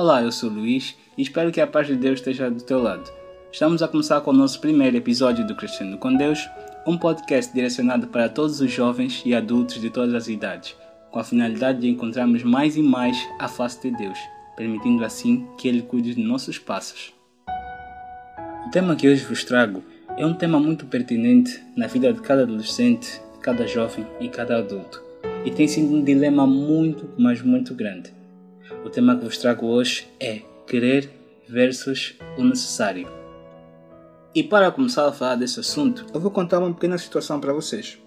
Olá, eu sou Luís e espero que a paz de Deus esteja do teu lado. Estamos a começar com o nosso primeiro episódio do Crescendo com Deus, um podcast direcionado para todos os jovens e adultos de todas as idades, com a finalidade de encontrarmos mais e mais a face de Deus, permitindo assim que Ele cuide de nossos passos. O tema que hoje vos trago é um tema muito pertinente na vida de cada adolescente, cada jovem e cada adulto, e tem sido um dilema muito, mas muito grande. O tema que vos trago hoje é querer versus o necessário. E para começar a falar desse assunto, eu vou contar uma pequena situação para vocês.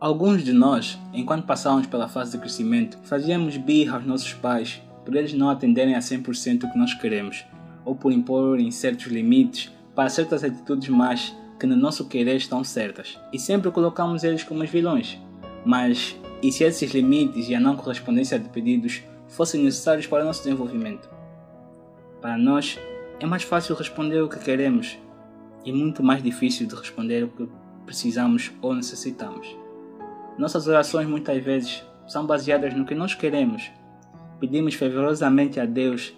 Alguns de nós, enquanto passávamos pela fase de crescimento, fazíamos birra aos nossos pais por eles não atenderem a 100% o que nós queremos, ou por imporem certos limites para certas atitudes mais que no nosso querer estão certas, e sempre colocamos eles como os vilões. Mas e se esses limites e a não correspondência de pedidos fossem necessários para o nosso desenvolvimento. Para nós, é mais fácil responder o que queremos e muito mais difícil de responder o que precisamos ou necessitamos. Nossas orações muitas vezes são baseadas no que nós queremos. Pedimos fervorosamente a Deus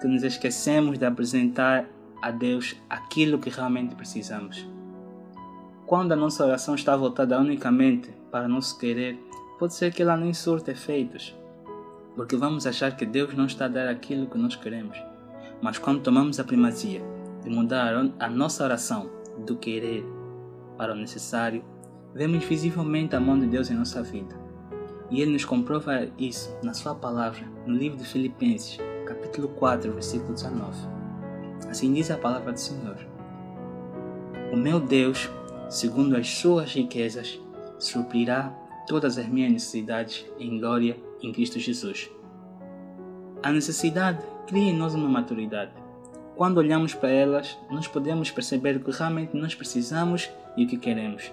que nos esquecemos de apresentar a Deus aquilo que realmente precisamos. Quando a nossa oração está voltada unicamente para nosso querer, pode ser que ela nem surta efeitos porque vamos achar que Deus não está a dar aquilo que nós queremos. Mas quando tomamos a primazia de mudar a nossa oração do querer para o necessário, vemos visivelmente a mão de Deus em nossa vida. E Ele nos comprova isso na Sua palavra, no livro de Filipenses, capítulo 4, versículo 19. Assim diz a palavra do Senhor: O meu Deus, segundo as Suas riquezas, suprirá todas as minhas necessidades em glória em Cristo Jesus. A necessidade cria em nós uma maturidade. Quando olhamos para elas, nós podemos perceber o que realmente nós precisamos e o que queremos.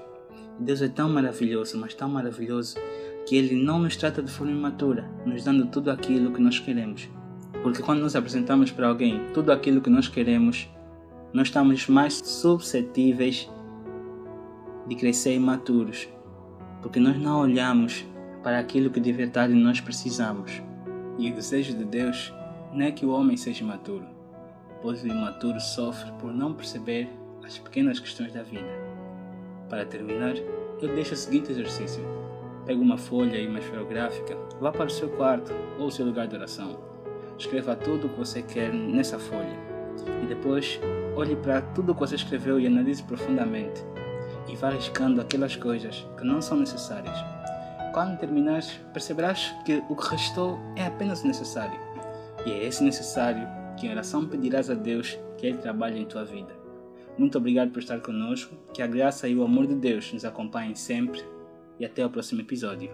Deus é tão maravilhoso, mas tão maravilhoso, que Ele não nos trata de forma imatura, nos dando tudo aquilo que nós queremos. Porque quando nos apresentamos para alguém tudo aquilo que nós queremos, nós estamos mais suscetíveis de crescer imaturos, porque nós não olhamos para aquilo que de verdade nós precisamos. E o desejo de Deus não é que o homem seja imaturo, pois o imaturo sofre por não perceber as pequenas questões da vida. Para terminar, eu deixo o seguinte exercício. Pegue uma folha e uma esferográfica, vá para o seu quarto ou seu lugar de oração. Escreva tudo o que você quer nessa folha. E depois, olhe para tudo o que você escreveu e analise profundamente. E vá arriscando aquelas coisas que não são necessárias quando terminares, perceberás que o que restou é apenas o necessário. E é esse necessário que em oração pedirás a Deus que Ele trabalhe em tua vida. Muito obrigado por estar conosco, que a graça e o amor de Deus nos acompanhem sempre e até o próximo episódio.